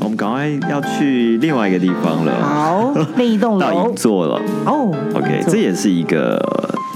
我们赶快要去另外一个地方了，好，另一栋 到楼银座了。哦。OK，这也是一个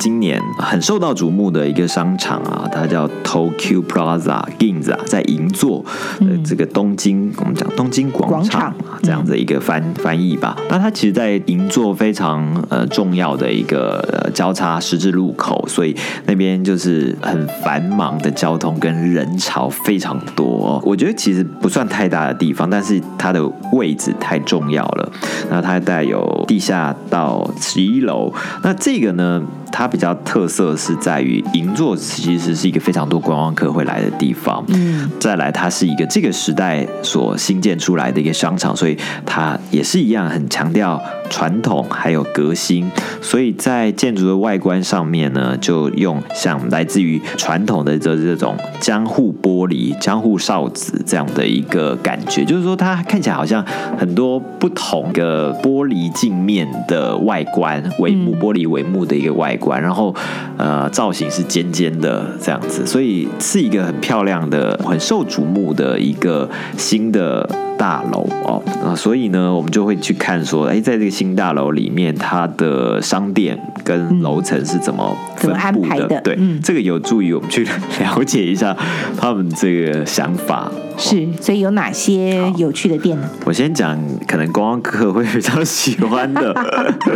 今年很受到瞩目的一个商场啊，它叫 Tokyo Plaza Ginza，在银座的这个东京，我们讲东京广场啊这样的一个翻、翻译吧。那它其实，在银座非常呃重要的一个呃交叉十字路口，所以那边就是很繁忙的交通跟人潮非常多、我觉得其实不算太大的地方，但是它的位置太重要了。那它带有地下到十一楼，那这个呢？它比较特色是在于银座其实是一个非常多观光客会来的地方，嗯，再来它是一个这个时代所新建出来的一个商场，所以它也是一样很强调传统还有革新，所以在建筑的外观上面呢，就用像来自于传统的这这种江户玻璃、江户哨子这样的一个感觉，就是说它看起来好像很多不同的玻璃镜面的外观，帷幕玻璃帷幕的一个外观，然后呃造型是尖尖的这样子，所以是一个很漂亮的、很受瞩目的一个新的。大楼哦，啊，所以呢，我们就会去看说，哎，在这个新大楼里面，它的商店跟楼层是怎么怎么安分布排的对，嗯这个有助于我们去了解一下他们这个想法。是，所以有哪些有趣的店呢？我先讲，可能观光客会比较喜欢的。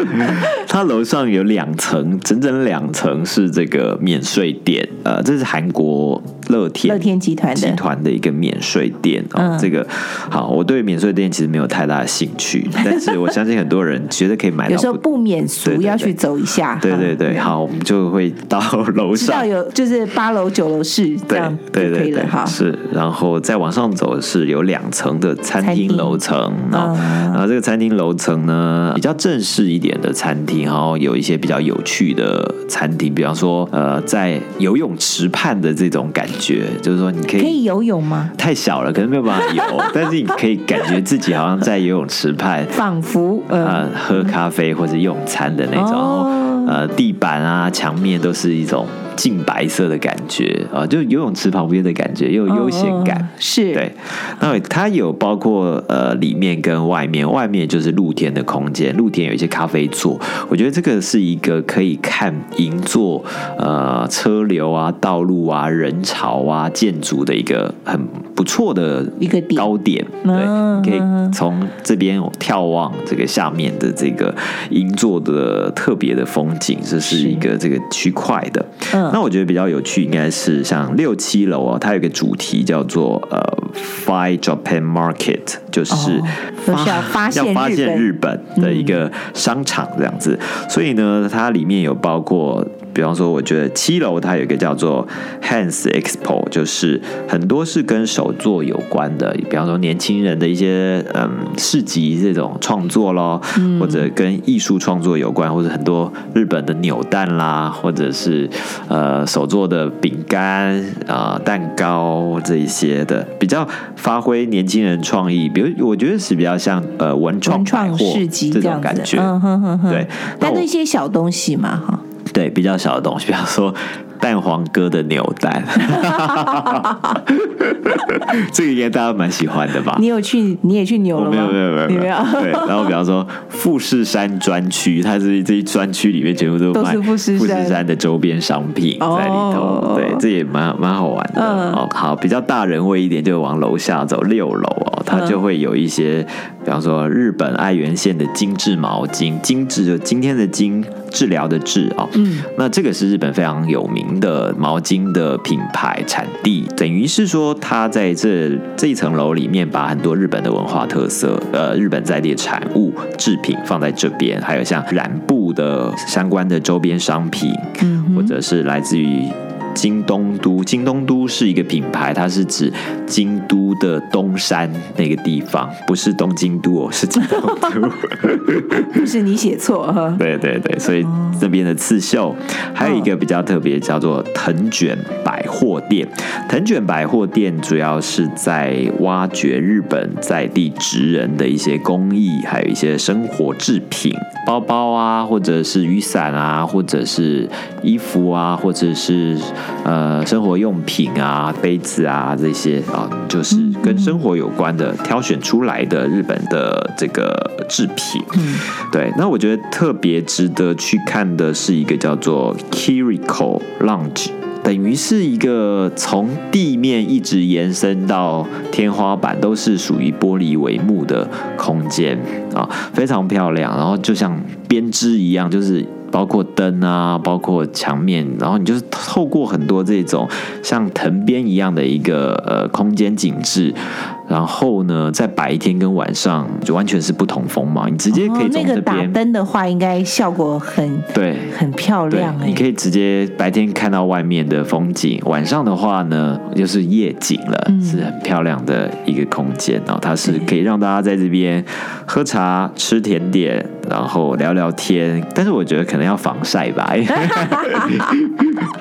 它楼上有两层，整整两层是这个免税店。呃，这是韩国乐天乐天集团的集团的一个免税店哦。嗯这个好，我对免税店其实没有太大的兴趣，但是我相信很多人觉得可以买有时候不免俗要去走一下。对对对，哈好，我们就会到楼上知道。有就是八楼九楼是这对样对对对以了，哈。是，然后再往上走是有两层的餐厅楼层哦，嗯然后这个餐厅楼层呢比较正式一点的餐厅，然后有一些比较有趣的餐厅，比方说呃在游泳池畔的这种感觉，就是说你可以可以游泳吗？太小了，可能没有办法游，但是你可以感觉自己好像在游泳池畔。仿佛呃，呃，喝咖啡或者用餐的那种，然后哦呃，地板啊、墙面都是一种净白色的感觉啊、就游泳池旁边的感觉，又有悠闲感。嗯是，对，那它有包括呃里面跟外面，外面就是露天的空间，露天有一些咖啡座，我觉得这个是一个可以看银座呃车流啊、道路啊、人潮啊、建筑的一个很不错的一个高点，嗯对，可以从这边眺望这个下面的这个银座的特别的风景，这是。一个这个区块的。嗯那我觉得比较有趣，应该是像六七楼哦，它有个主题叫做呃，Fine Japan Market”，就是哦就是 要发现要发现日日本的一个商场这样子。所以呢，它里面有包括。比方说，我觉得七楼它有一个叫做 Hands Expo，就是很多是跟手作有关的，比方说年轻人的一些嗯市集这种创作咯，或者跟艺术创作有关，或者很多日本的扭蛋啦，或者是呃手做的饼干啊、蛋糕这一些的，比较发挥年轻人创意。比如我觉得是比较像呃文创文百货创市集这种感觉，嗯哼哼哼，对但那些小东西嘛，哈，对，比较小的东西，比方说蛋黄哥的扭蛋，这个应该大家蛮喜欢的吧？你有去，你也去扭了吗？没有没有没有没有，对，然后比方说富士山专区，它是这一专区里面全部都是富士山。山的周边商品在里头，哦。对，这也蛮蛮好玩的、嗯。哦。好，比较大人味一点，就往楼下走六楼哦，它嗯就会有一些，比方说日本爱媛县的精致毛巾，精致就今天的精，治疗的治哦，嗯，那这个是日本非常有名的毛巾的品牌产地，等于是说它在这这一层楼里面把很多日本的文化特色，呃，日本在地的产物制品放在这边，还有像染布的相关的周边商品，嗯或者是来自于。京东都，京东都是一个品牌，它是指京都的东山那个地方，不是东京都哦，是京东都。不是你写错哈。对对对，所以这边的刺绣还有一个比较特别，叫做藤卷百货店。藤卷百货店主要是在挖掘日本在地职人的一些工艺，还有一些生活制品，包包啊，或者是雨伞啊，或者是衣服啊，或者是呃生活用品啊、杯子啊这些啊，就是跟生活有关的挑选出来的日本的这个制品。嗯对，那我觉得特别值得去看的是一个叫做 Kiriko Lounge。等于是一个从地面一直延伸到天花板，都是属于玻璃帷幕的空间啊，非常漂亮。然后就像编织一样，就是包括灯啊，包括墙面，然后你就是透过很多这种像藤编一样的一个呃空间景致，然后呢，在白天跟晚上就完全是不同风貌，你直接可以哦，那从这个打边、灯的话，应该效果很对。很漂亮，哎、你可以直接白天看到外面的风景，晚上的话呢，就是夜景了，嗯是很漂亮的一个空间然后。它是可以让大家在这边喝茶、吃甜点，然后聊聊天。但是我觉得可能要防晒吧，因 为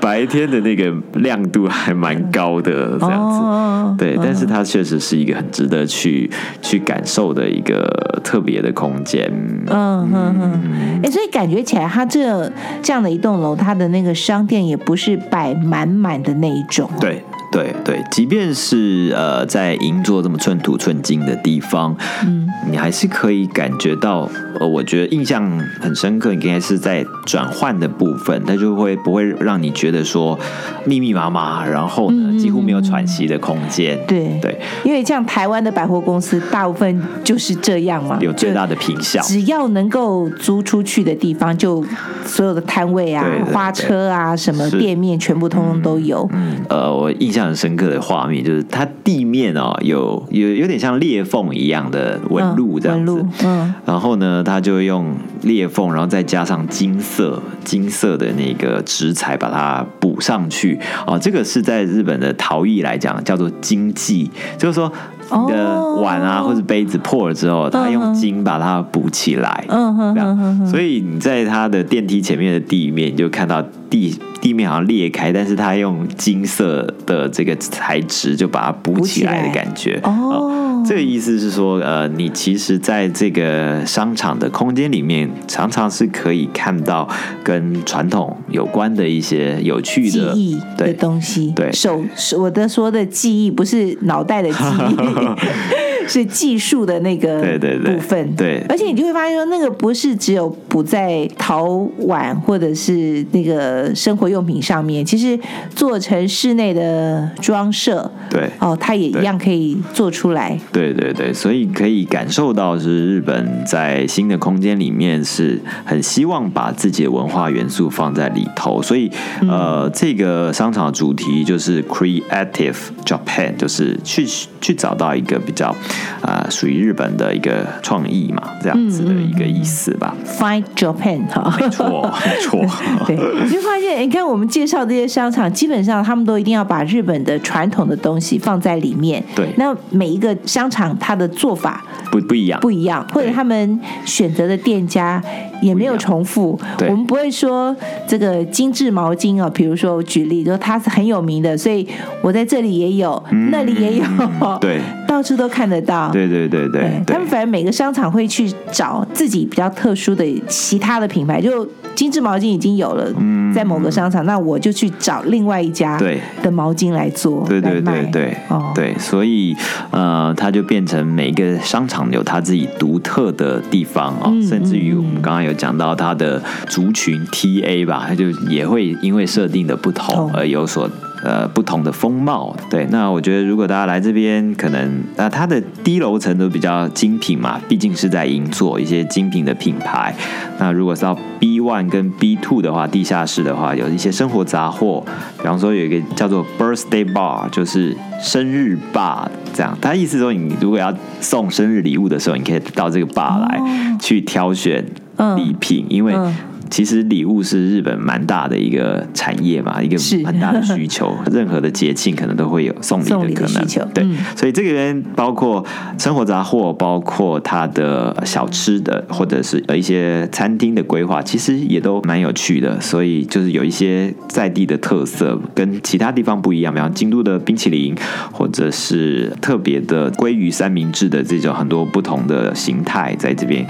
白天的那个亮度还蛮高的，这样子。哦，对，但是它确实是一个很值得去去感受的一个特别的空间。嗯哼哼，哎、所以感觉起来，它这这样的一栋楼，它的那个商店也不是摆满满的那一种、哦。，对对对，即便是呃在银座这么寸土寸金的地方，嗯，你还是可以感觉到，呃，我觉得印象很深刻，应该是在转换的部分，它就会不会让你觉得说密密麻麻，然后呢嗯几乎没有喘息的空间。对对，因为像台湾的百货公司，大部分就是这样嘛，有最大的品效。只要能够租出去的地方，就所有的摊位啊对对、对花车啊、什么店面，全部通通都有。嗯，呃，我印象很深刻的画面就是它地面哦有有有点像裂缝一样的纹路这样子，嗯，然后呢，它就用裂缝，然后再加上金色金色的那个纸材把它补上去。哦，这个是在日本的陶艺来讲叫做金技，就是说你的哦碗啊或者杯子破了之后，他用金把它补起来。嗯哼所以你在它的电梯前面的地面，你就看到地地面好像裂开，但是它用金色的这个材质就把它补起来的感觉。哦，这个意思是说，呃，你其实在这个商场的空间里面，常常是可以看到跟传统有关的一些有趣的记忆的东西，对手我的说的记忆，不是脑袋的记忆，是技术的那个对对对。部分。对。而且你就会发现说，那个不是只有补在陶碗或者是那个生活用品上面，其实做成室内的装设，对。哦，它也一样可以做出来。对对对，所以可以感受到是日本在新的空间里面是很希望把自己的文化元素放在里头，所以呃，这个商场的主题就是 Creative Japan，就是去去找到一个比较啊、属于日本的一个创意嘛，这样子的一个意思吧。Find Japan 哈，没错，没错。对，你就发现，你看我们介绍这些商场，基本上他们都一定要把日本的传统的东西放在里面。对那每一个商场它的做法不不一样，不一样，或者他们选择的店家也没有重复。对我们不会说这个精致毛巾哦，比如说我举例，就它是很有名的，所以我在这里也有，那里也有，嗯对，到处都看得到。对对对对对，他们反正每个商场会去找自己比较特殊的其他的品牌，就精致毛巾已经有了，在某个商场，那我就去找另外一家的毛巾来做，对对对对哦，对，所以呃，它就变成每个商场有它自己独特的地方哦，嗯甚至于我们刚刚有讲到它的族群 TA 吧，它就也会因为设定的不同哦而有所。呃，不同的风貌，对。那我觉得，如果大家来这边，可能那它的低楼层都比较精品嘛，毕竟是在银座一些精品的品牌。那如果是到 B one 跟 B two 的话，地下室的话，有一些生活杂货，比方说有一个叫做 Birthday Bar，就是生日吧，这样。他意思说，你如果要送生日礼物的时候，你可以到这个 bar 来、哦去挑选嗯礼品，因为。嗯其实礼物是日本蛮大的一个产业嘛，一个是很大的需求，任何的节庆可能都会有送礼的可能需求。对，嗯所以这个边包括生活杂货，包括他的小吃的，或者是一些餐厅的规划，其实也都蛮有趣的。所以就是有一些在地的特色，跟其他地方不一样，比方京都的冰淇淋，或者是特别的鲑鱼三明治的这种很多不同的形态，在这边。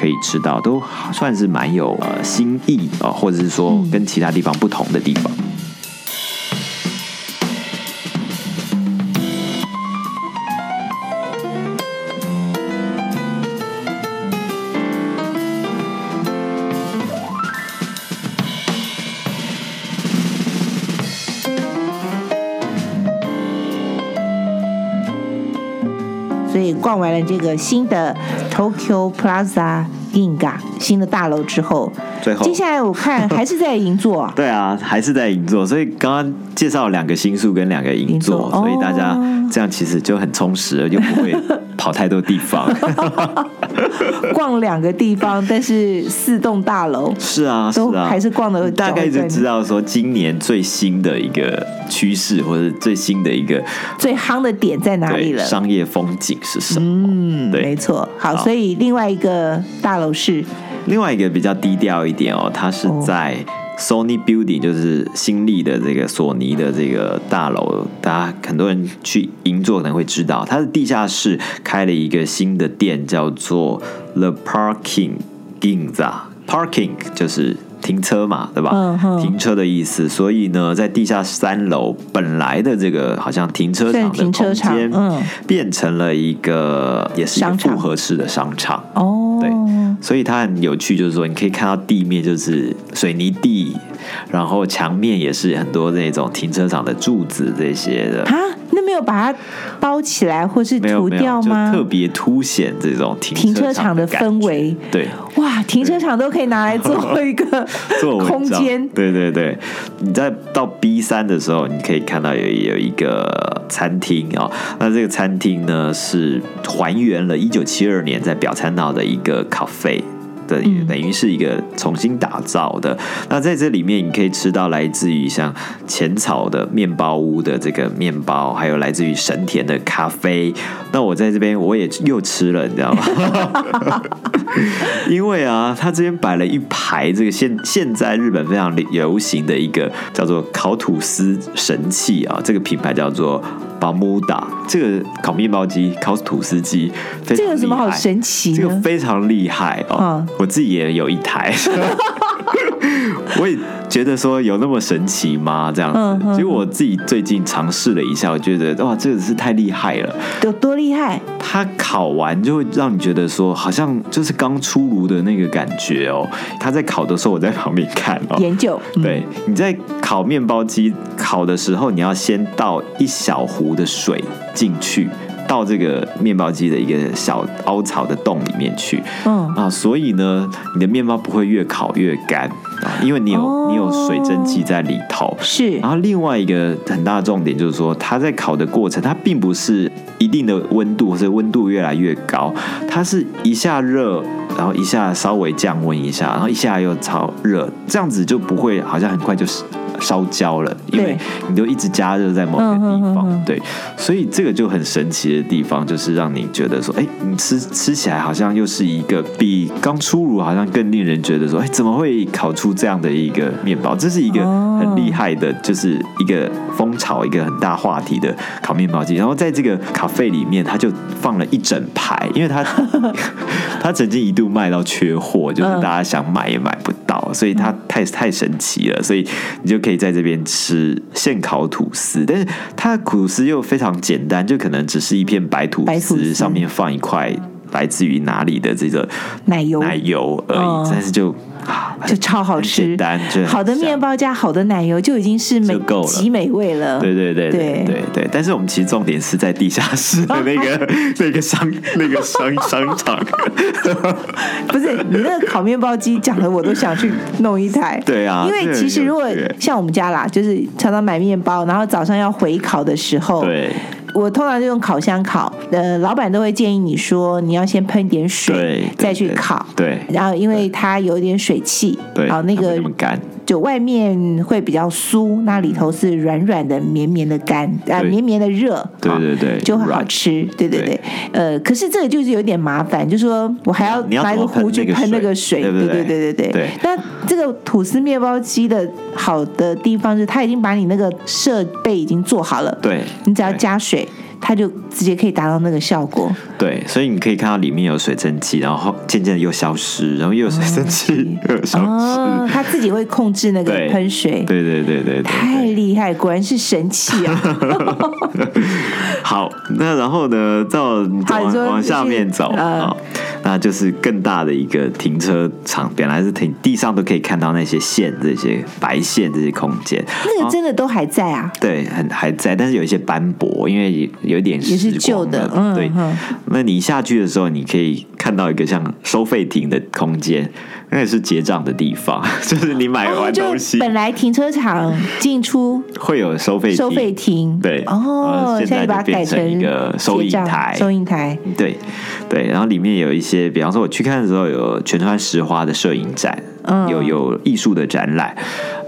可以吃到，都算是蛮有呃新意啊、呃或者是说跟其他地方不同的地方。逛完了这个新的 Tokyo Plaza Ginga 新的大楼之后，最后接下来我看还是在银座。对啊，还是在银座，所以刚刚介绍两个新宿跟两个银座，座所以大家哦这样其实就很充实了，就不会跑太多地方。逛两个地方，但是四栋大楼是啊，是都啊，还是逛的你大概就知道说今年最新的一个趋势，或者最新的一个最夯的点在哪里了？商业风景是什么。嗯，对没错。好，好所以另外一个大楼是另外一个比较低调一点哦，它是在 Sony Building，就是新立的这个索尼的这个大楼，大家很多人去银座可能会知道，它的地下室开了一个新的店，叫做 The Parking Ginza。Parking 就是停车嘛，对吧？嗯停车的意思。所以呢，在地下三楼本来的这个好像停车场的停车空间，场嗯变成了一个也是一个复合式的商场。哦，对所以它很有趣，就是说你可以看到地面就是水泥地，然后墙面也是很多那种停车场的柱子这些的。啊，有把它包起来或是涂掉吗？特别凸显这种停停车场的氛围，对，哇，停车场都可以拿来做一个做空间，对对对，你在到 B 三的时候，你可以看到有有一个餐厅哦，那这个餐厅呢是还原了一九七二年在表参道的一个咖啡。的嗯等于是一个重新打造的。那在这里面，你可以吃到来自于像浅草的面包屋的这个面包，还有来自于神田的咖啡。那我在这边我也又吃了，你知道吗？因为啊，他这边摆了一排这个现现在日本非常流行的一个叫做烤吐司神器啊，这个品牌叫做 Bamuda，这个烤面包机、烤吐司机，这有什么好神奇这个？非常厉害哦，嗯我自己也有一台，我也觉得说有那么神奇吗？这样子，嗯嗯结果我自己最近尝试了一下，我觉得哇，这个是太厉害了。有多厉害？它烤完就会让你觉得说，好像就是刚出炉的那个感觉哦。它在烤的时候，我在旁边看哦。研究，嗯对，你在烤面包机烤的时候，你要先倒一小壶的水进去，到这个面包机的一个小凹槽的洞里面去。嗯，啊，所以呢，你的面包不会越烤越干啊，因为你有、哦你有水蒸气在里头。是然后另外一个很大的重点就是说，它在烤的过程，它并不是一定的温度或者温度越来越高，它是一下热，然后一下稍微降温一下，然后一下又超热，这样子就不会好像很快就是烧焦了，因为你都一直加热在某个地方，对，所以这个就很神奇的地方，就是让你觉得说，哎，你吃吃起来好像又是一个比刚出炉好像更令人觉得说，哎，怎么会烤出这样的一个面包？这是一个很厉害的，就是一个风潮，一个很大话题的烤面包机。然后在这个咖啡里面，它就放了一整排，因为它 它曾经一度卖到缺货，就是嗯大家想买也买不到，所以它太太神奇了，所以你就可以在这边吃现烤吐司，但是它的吐司又非常简单，就可能只是一片白吐司，白吐司。上面放一块来自于哪里的这个奶油，奶油而已，嗯但是就啊就超好吃。好的香。面包加好的奶油就已经是美极美味了。对对对对对。对对，但是我们其实重点是在地下室的那个 那个商那个商商场，不是你那个烤面包机讲的，我都想去弄一台。对啊因为其实如果像我们家啦，就是常常买面包，然后早上要回烤的时候，对我通常就用烤箱烤。呃，老板都会建议你说，你要先喷点水，再去烤。对然后因为它有一点水汽，对，然后那个干，就外面会比较酥，那里头是软软的、绵绵的干，啊，对。绵绵的热，啊对对对就很好吃。对对对，呃，可是这个就是有点麻烦，就是说我还要拿一个壶去喷那个水？对对对对对那这个吐司面包机的好的地方是，它已经把你那个设备已经做好了，对，你只要加水，它就直接可以达到那个效果。对，所以你可以看到里面有水蒸气，然后渐渐的又消失，然后又有水蒸气，又有消哦，失。它自己会控制那个对喷水。对对对对对对。太厉害，果然是神器啊！好，那然后呢，再往往往下面走啊。那那就是更大的一个停车场，本来是停地上都可以看到那些线，这些白线这些空间，那个真的都还在啊？对，很还在，但是有一些斑驳，因为有一点也是旧的，嗯，对。那你下去的时候，你可以看到一个像收费亭的空间。那也是结账的地方，就是你买完东西，本来停车场进出 会有收费收费亭，对，哦，现在把它改成一个收银台，收银台，对对，然后里面有一些，比方说我去看的时候，有全川石花的摄影展，有有艺术的展览，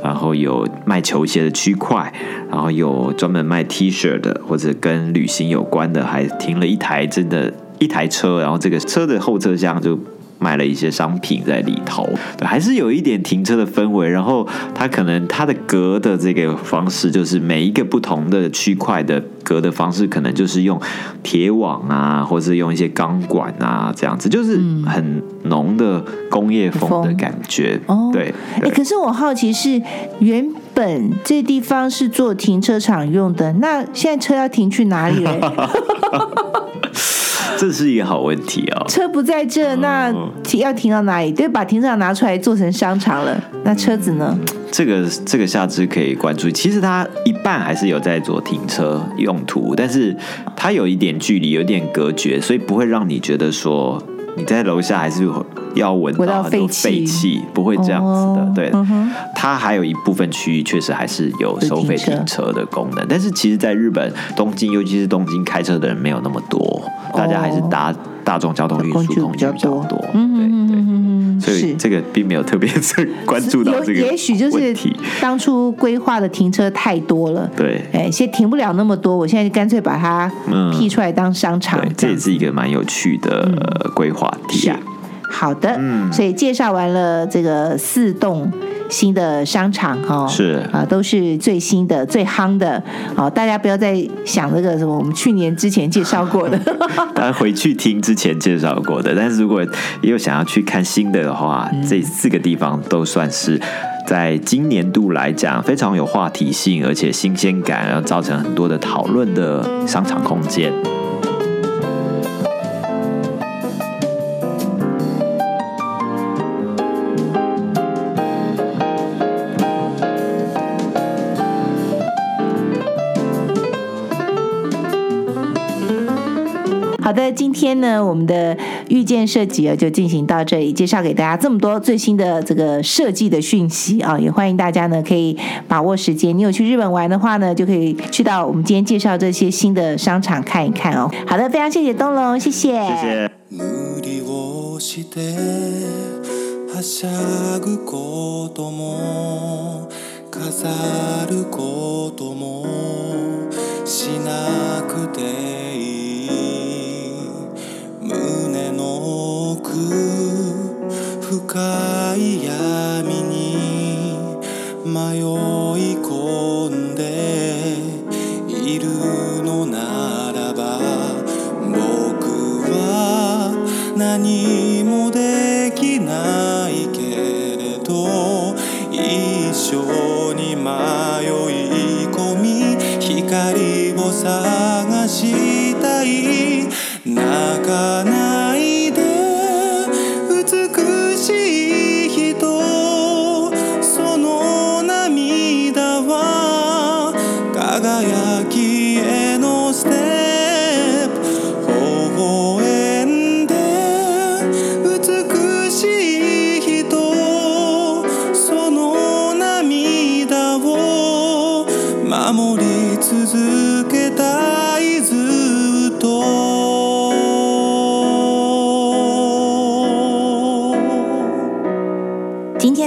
然后有卖球鞋的区块，然后有专门卖 T 恤的，或者跟旅行有关的，还停了一台真的一台车，然后这个车的后车厢就。卖了一些商品在里头，对，还是有一点停车的氛围。然后它可能它的隔的这个方式，就是每一个不同的区块的隔的方式，可能就是用铁网啊，或是用一些钢管啊，这样子，就是很浓的工业风的感觉。哦，对。哎，可是我好奇是，原本这地方是做停车场用的，那现在车要停去哪里了？这是一个好问题哦。车不在这，那停要停到哪里？对，把停车场拿出来做成商场了。那车子呢？这个这个下肢可以关注。其实它一半还是有在做停车用途，但是它有一点距离，有点隔绝，所以不会让你觉得说你在楼下还是要闻到很多废气，不会这样子的。对，它还有一部分区域确实还是有收费停车的功能，但是其实，在日本东京，尤其是东京开车的人没有那么多，大家还是搭大众交通运输工具比较多。对对，所以这个并没有特别 关注到这个。也许就是当初规划的停车太多了。对，哎，现在停不了那么多，我现在干脆把它辟出来当商场。这也是一个蛮有趣的规划体验。好的，嗯，所以介绍完了这个四栋新的商场哈，是啊，都是最新的、最夯的。好，大家不要再想那个什么我们去年之前介绍过的，大家回去听之前介绍过的。但是如果又想要去看新的的话，这四个地方都算是在今年度来讲非常有话题性，而且新鲜感，然后造成很多的讨论的商场空间。好的，今天呢，我们的遇见设计啊，就进行到这里，介绍给大家这么多最新的这个设计的讯息啊，也欢迎大家呢可以把握时间。你有去日本玩的话呢，就可以去到我们今天介绍这些新的商场看一看哦。好的，非常谢谢东龙，谢谢。谢谢。深い闇に迷い込んでいるのならば僕は何もできない。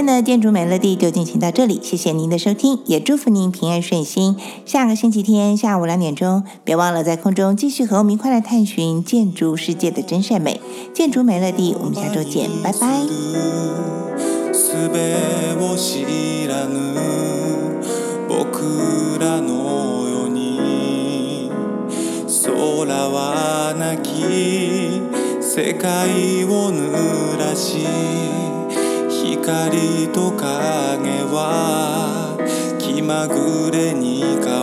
的建筑美乐地就进行到这里，谢谢您的收听，也祝福您平安顺心。下个星期天下午两点钟，别忘了在空中继续和我们一块来探寻建筑世界的真善美。建筑美乐地，我们下周见，拜拜。術を知らぬ僕らの世に空はなき世界を濡らし 光と影は気まぐれに変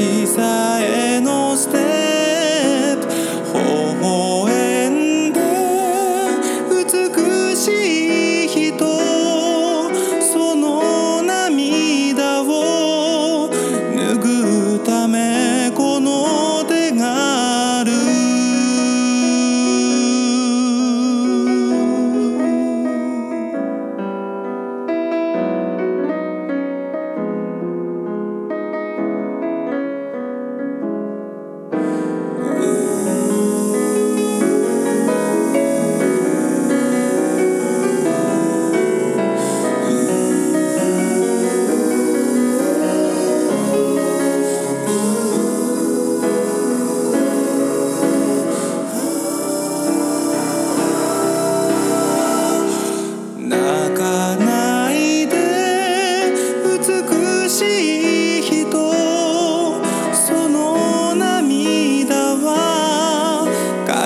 Jesus.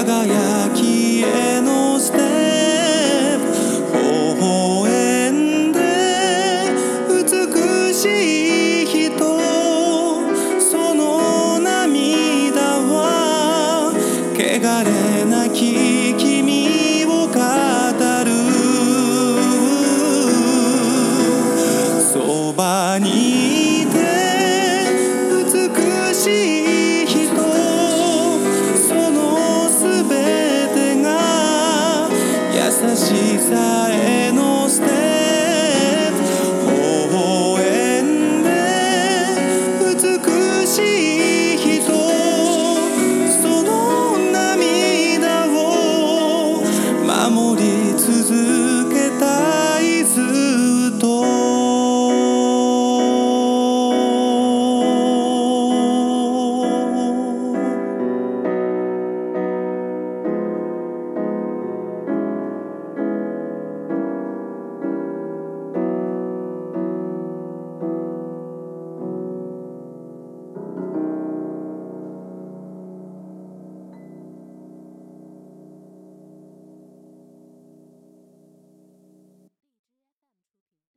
다가야